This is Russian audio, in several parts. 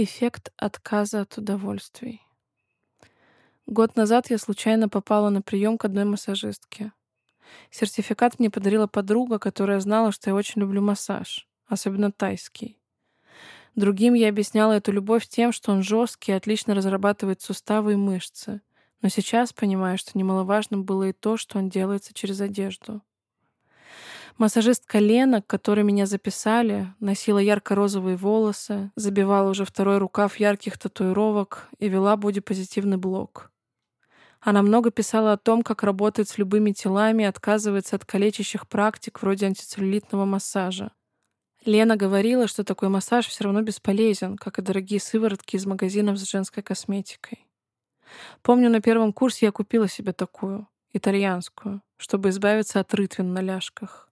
Эффект отказа от удовольствий. Год назад я случайно попала на прием к одной массажистке. Сертификат мне подарила подруга, которая знала, что я очень люблю массаж, особенно тайский. Другим я объясняла эту любовь тем, что он жесткий и отлично разрабатывает суставы и мышцы. Но сейчас понимаю, что немаловажным было и то, что он делается через одежду. Массажистка Лена, к которой меня записали, носила ярко-розовые волосы, забивала уже второй рукав ярких татуировок и вела бодипозитивный блог. Она много писала о том, как работает с любыми телами и отказывается от калечащих практик вроде антицеллюлитного массажа. Лена говорила, что такой массаж все равно бесполезен, как и дорогие сыворотки из магазинов с женской косметикой. Помню, на первом курсе я купила себе такую, итальянскую, чтобы избавиться от рытвин на ляжках.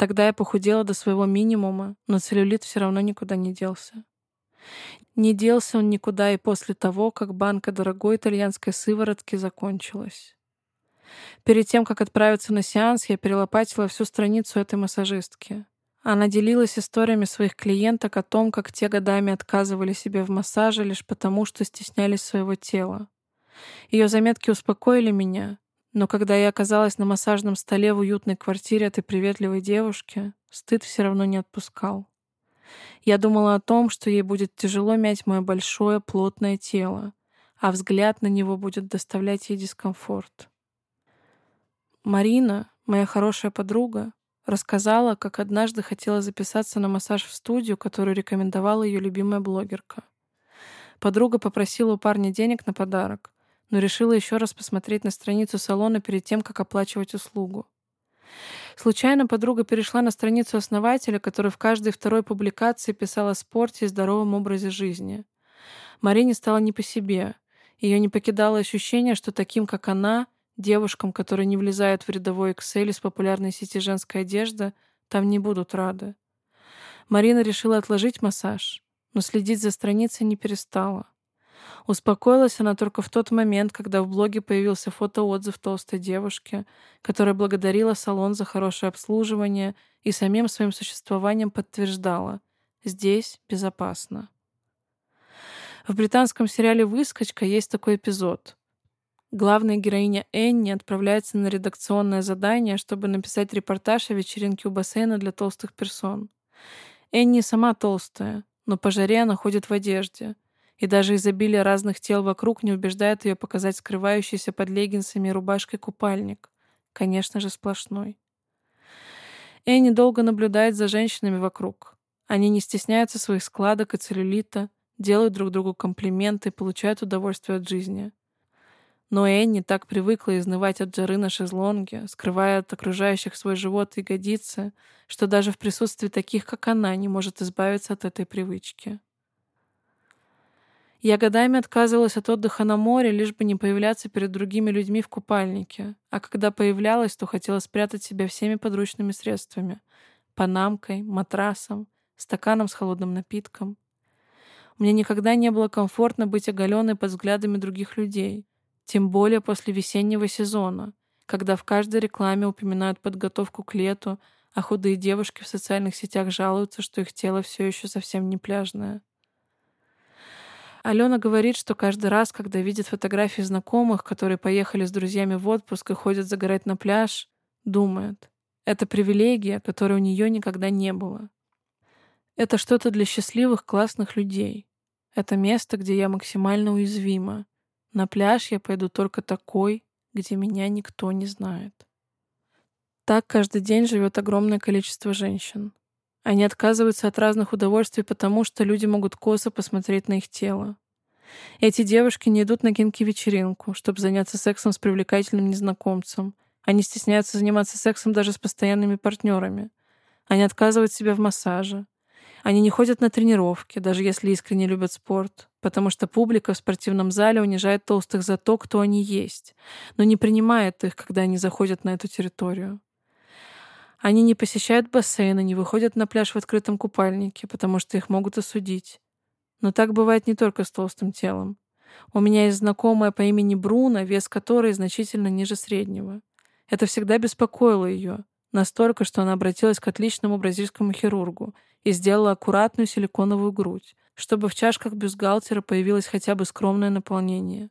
Тогда я похудела до своего минимума, но целлюлит все равно никуда не делся. Не делся он никуда и после того, как банка дорогой итальянской сыворотки закончилась. Перед тем, как отправиться на сеанс, я перелопатила всю страницу этой массажистки. Она делилась историями своих клиенток о том, как те годами отказывали себе в массаже лишь потому, что стеснялись своего тела. Ее заметки успокоили меня, но когда я оказалась на массажном столе в уютной квартире этой приветливой девушки, стыд все равно не отпускал. Я думала о том, что ей будет тяжело мять мое большое плотное тело, а взгляд на него будет доставлять ей дискомфорт. Марина, моя хорошая подруга, рассказала, как однажды хотела записаться на массаж в студию, которую рекомендовала ее любимая блогерка. Подруга попросила у парня денег на подарок, но решила еще раз посмотреть на страницу салона перед тем, как оплачивать услугу. Случайно подруга перешла на страницу основателя, который в каждой второй публикации писал о спорте и здоровом образе жизни. Марине стало не по себе. Ее не покидало ощущение, что таким, как она, девушкам, которые не влезают в рядовой Excel из популярной сети женской одежды, там не будут рады. Марина решила отложить массаж, но следить за страницей не перестала. Успокоилась она только в тот момент, когда в блоге появился фотоотзыв толстой девушки, которая благодарила салон за хорошее обслуживание и самим своим существованием подтверждала — здесь безопасно. В британском сериале «Выскочка» есть такой эпизод. Главная героиня Энни отправляется на редакционное задание, чтобы написать репортаж о вечеринке у бассейна для толстых персон. Энни сама толстая, но по жаре она ходит в одежде — и даже изобилие разных тел вокруг не убеждает ее показать скрывающийся под леггинсами и рубашкой купальник. Конечно же, сплошной. Энни долго наблюдает за женщинами вокруг. Они не стесняются своих складок и целлюлита, делают друг другу комплименты и получают удовольствие от жизни. Но Энни так привыкла изнывать от жары на шезлонге, скрывая от окружающих свой живот и ягодицы, что даже в присутствии таких, как она, не может избавиться от этой привычки. Я годами отказывалась от отдыха на море, лишь бы не появляться перед другими людьми в купальнике. А когда появлялась, то хотела спрятать себя всеми подручными средствами. Панамкой, матрасом, стаканом с холодным напитком. Мне никогда не было комфортно быть оголенной под взглядами других людей. Тем более после весеннего сезона, когда в каждой рекламе упоминают подготовку к лету, а худые девушки в социальных сетях жалуются, что их тело все еще совсем не пляжное. Алена говорит, что каждый раз, когда видит фотографии знакомых, которые поехали с друзьями в отпуск и ходят загорать на пляж, думает, это привилегия, которой у нее никогда не было. Это что-то для счастливых, классных людей. Это место, где я максимально уязвима. На пляж я пойду только такой, где меня никто не знает. Так каждый день живет огромное количество женщин. Они отказываются от разных удовольствий потому, что люди могут косо посмотреть на их тело. Эти девушки не идут на кинки-вечеринку, чтобы заняться сексом с привлекательным незнакомцем. Они стесняются заниматься сексом даже с постоянными партнерами. Они отказывают себе в массаже. Они не ходят на тренировки, даже если искренне любят спорт, потому что публика в спортивном зале унижает толстых за то, кто они есть, но не принимает их, когда они заходят на эту территорию. Они не посещают бассейны, не выходят на пляж в открытом купальнике, потому что их могут осудить. Но так бывает не только с толстым телом. У меня есть знакомая по имени Бруно, вес которой значительно ниже среднего. Это всегда беспокоило ее, настолько, что она обратилась к отличному бразильскому хирургу и сделала аккуратную силиконовую грудь, чтобы в чашках бюстгальтера появилось хотя бы скромное наполнение.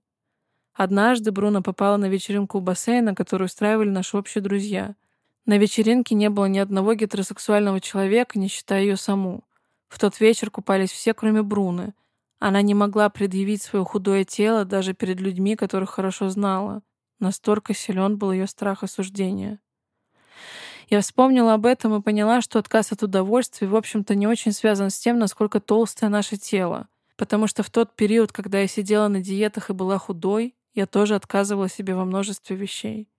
Однажды Бруно попала на вечеринку у бассейна, которую устраивали наши общие друзья. На вечеринке не было ни одного гетеросексуального человека, не считая ее саму. В тот вечер купались все, кроме Бруны. Она не могла предъявить свое худое тело даже перед людьми, которых хорошо знала. Настолько силен был ее страх осуждения. Я вспомнила об этом и поняла, что отказ от удовольствия, в общем-то, не очень связан с тем, насколько толстое наше тело. Потому что в тот период, когда я сидела на диетах и была худой, я тоже отказывала себе во множестве вещей.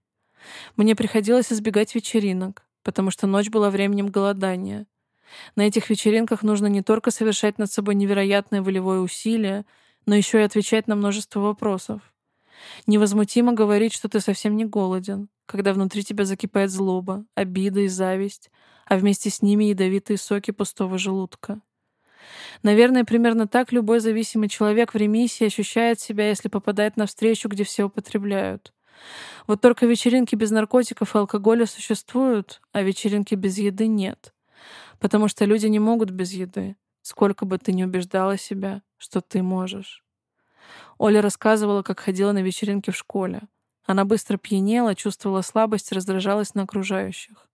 Мне приходилось избегать вечеринок, потому что ночь была временем голодания. На этих вечеринках нужно не только совершать над собой невероятное волевое усилие, но еще и отвечать на множество вопросов. Невозмутимо говорить, что ты совсем не голоден, когда внутри тебя закипает злоба, обида и зависть, а вместе с ними ядовитые соки пустого желудка. Наверное, примерно так любой зависимый человек в ремиссии ощущает себя, если попадает на встречу, где все употребляют. Вот только вечеринки без наркотиков и алкоголя существуют, а вечеринки без еды нет. Потому что люди не могут без еды, сколько бы ты ни убеждала себя, что ты можешь. Оля рассказывала, как ходила на вечеринки в школе. Она быстро пьянела, чувствовала слабость, раздражалась на окружающих.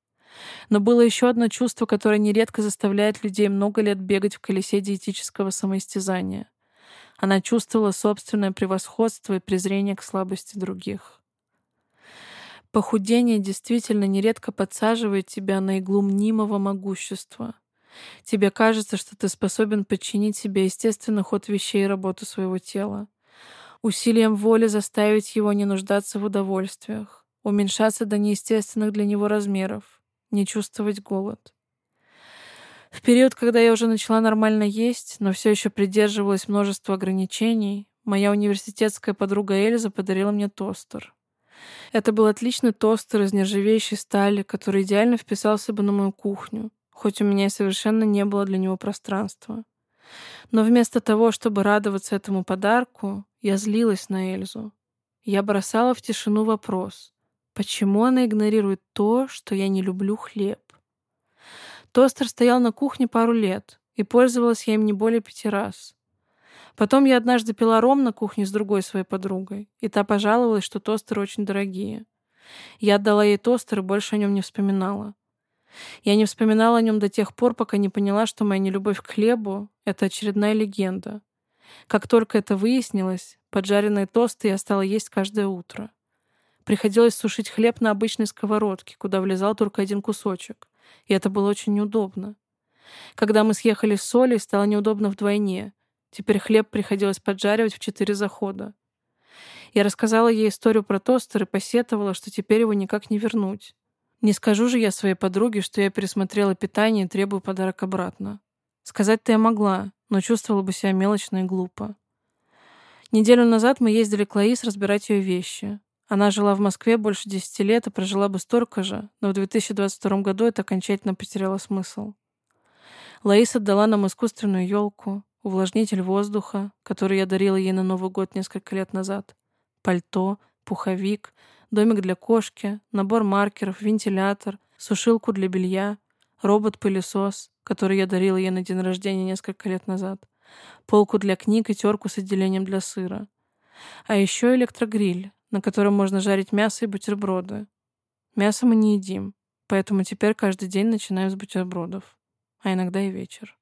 Но было еще одно чувство, которое нередко заставляет людей много лет бегать в колесе диетического самоистязания. Она чувствовала собственное превосходство и презрение к слабости других. Похудение действительно нередко подсаживает тебя на иглу мнимого могущества. Тебе кажется, что ты способен подчинить себе естественный ход вещей и работу своего тела усилием воли заставить его не нуждаться в удовольствиях, уменьшаться до неестественных для него размеров, не чувствовать голод. В период, когда я уже начала нормально есть, но все еще придерживалась множества ограничений, моя университетская подруга Эльза подарила мне тостер. Это был отличный тостер из нержавеющей стали, который идеально вписался бы на мою кухню, хоть у меня и совершенно не было для него пространства. Но вместо того, чтобы радоваться этому подарку, я злилась на Эльзу. Я бросала в тишину вопрос. Почему она игнорирует то, что я не люблю хлеб? Тостер стоял на кухне пару лет, и пользовалась я им не более пяти раз. Потом я однажды пила ром на кухне с другой своей подругой, и та пожаловалась, что тостеры очень дорогие. Я отдала ей тостер и больше о нем не вспоминала. Я не вспоминала о нем до тех пор, пока не поняла, что моя нелюбовь к хлебу — это очередная легенда, как только это выяснилось, поджаренные тосты я стала есть каждое утро. Приходилось сушить хлеб на обычной сковородке, куда влезал только один кусочек. И это было очень неудобно. Когда мы съехали с Солей, стало неудобно вдвойне. Теперь хлеб приходилось поджаривать в четыре захода. Я рассказала ей историю про тостер и посетовала, что теперь его никак не вернуть. Не скажу же я своей подруге, что я пересмотрела питание и требую подарок обратно. Сказать-то я могла, но чувствовала бы себя мелочно и глупо. Неделю назад мы ездили к Лаис разбирать ее вещи. Она жила в Москве больше десяти лет и прожила бы столько же, но в 2022 году это окончательно потеряло смысл. Лаис отдала нам искусственную елку, увлажнитель воздуха, который я дарила ей на Новый год несколько лет назад, пальто, пуховик, домик для кошки, набор маркеров, вентилятор, сушилку для белья, робот-пылесос, который я дарила ей на день рождения несколько лет назад, полку для книг и терку с отделением для сыра. А еще электрогриль, на котором можно жарить мясо и бутерброды. Мясо мы не едим, поэтому теперь каждый день начинаем с бутербродов, а иногда и вечер.